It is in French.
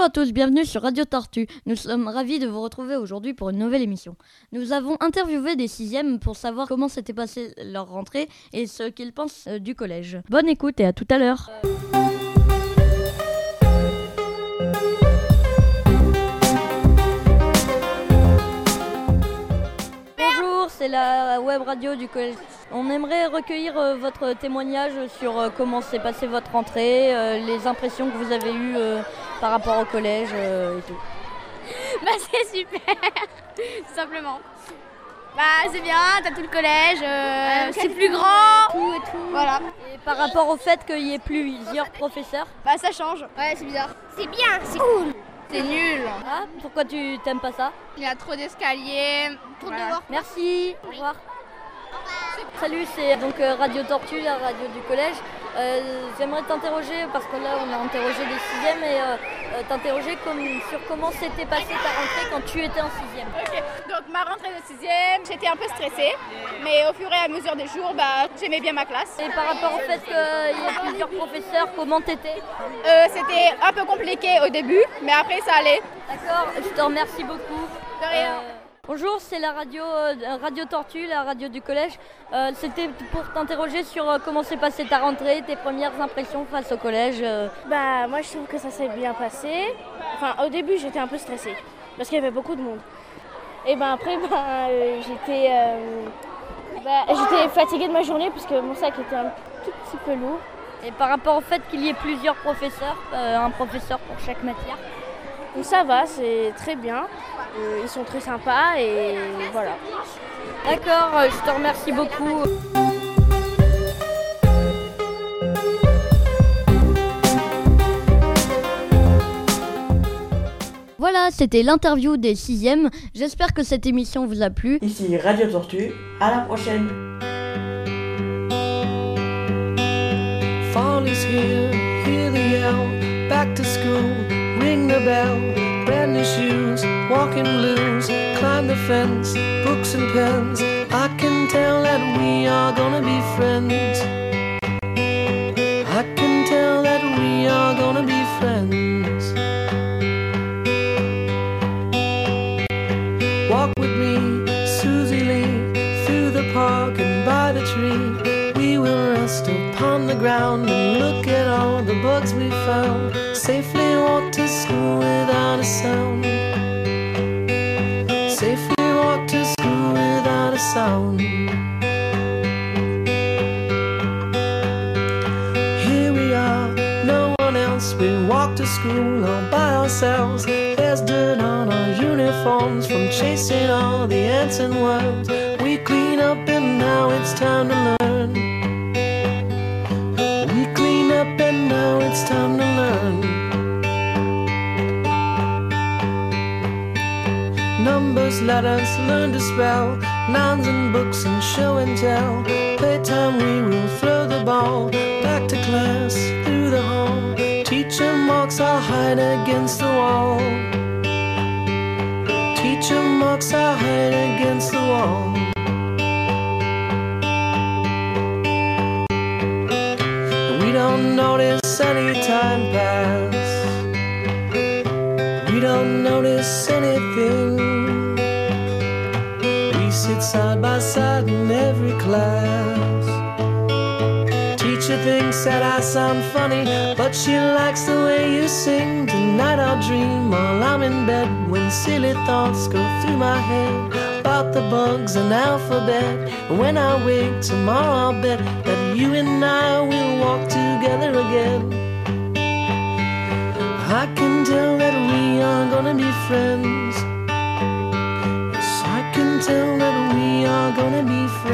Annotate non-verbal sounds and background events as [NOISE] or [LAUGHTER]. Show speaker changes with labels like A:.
A: Bonjour à tous, bienvenue sur Radio Tortue. Nous sommes ravis de vous retrouver aujourd'hui pour une nouvelle émission. Nous avons interviewé des sixièmes pour savoir comment s'était passée leur rentrée et ce qu'ils pensent euh, du collège. Bonne écoute et à tout à l'heure. Bonjour, la web radio du collège. On aimerait recueillir euh, votre témoignage sur euh, comment s'est passée votre rentrée, euh, les impressions que vous avez eues euh, par rapport au collège euh, et tout. [LAUGHS]
B: Bah c'est super, [LAUGHS] tout simplement. Bah c'est bien, t'as tout le collège, euh, c'est plus grand, tout et tout. Voilà.
A: Et par rapport au fait qu'il y ait plusieurs professeurs,
B: Bah ça change. Ouais c'est bizarre. C'est bien, c'est cool.
C: C'est nul.
A: ah, pourquoi tu t'aimes pas ça
C: Il y a trop d'escaliers.
B: Trop
C: Voilà.
A: Merci, au revoir. Salut, c'est donc euh, Radio Tortue, la radio du collège. Euh, J'aimerais t'interroger, parce que là on a interrogé des sixièmes, et euh, euh, t'interroger sur comment s'était passée ta rentrée quand tu étais en sixième.
C: Ok, donc ma rentrée de sixième, j'étais un peu stressée, mais au fur et à mesure des jours, bah, j'aimais bien ma classe.
A: Et par rapport au fait qu'il y ait plusieurs professeurs, comment t'étais?
C: Euh, C'était un peu compliqué au début, mais après ça allait.
A: D'accord, je te remercie beaucoup.
C: De rien.
A: Bonjour, c'est la radio, euh, radio Tortue, la radio du collège. Euh, C'était pour t'interroger sur euh, comment s'est passée ta rentrée, tes premières impressions face au collège.
D: Bah moi je trouve que ça s'est bien passé. Enfin au début j'étais un peu stressée parce qu'il y avait beaucoup de monde. Et ben après [LAUGHS] ben, j'étais bah, j'étais fatiguée de ma journée parce que mon sac était un tout petit peu lourd.
A: Et par rapport au fait qu'il y ait plusieurs professeurs, un professeur pour chaque matière.
D: Donc ça va, c'est très bien. Euh, ils sont très sympas et voilà.
A: D'accord, euh, je te remercie beaucoup. Voilà, c'était l'interview des sixièmes. J'espère que cette émission vous a plu.
E: Ici Radio Tortue, à la prochaine
F: Fall is here, bell. Brand new shoes, walking blues. Climb the fence, books and pens. I can tell that we are gonna be friends. The ground and look at all the bugs we found. Safely walk to school without a sound. Safely walk to school without a sound. Here we are, no one else. We walk to school all by ourselves. There's dirt on our uniforms from chasing all the ants and worms. We clean up and now it's time to learn. Numbers, letters, learn to spell. Nouns and books and show and tell. Playtime, we will throw the ball. Back to class, through the hall. Teacher marks our hide against the wall. Teacher marks our hide against the wall. We don't notice any time pass. We don't notice sit side by side in every class. Teacher thinks that I sound funny, but she likes the way you sing. Tonight I'll dream while I'm in bed when silly thoughts go through my head about the bugs and alphabet. When I wake tomorrow, I'll bet that you and I will walk together again. I can tell that we are gonna be friends. Yes, I can tell that you're gonna be free.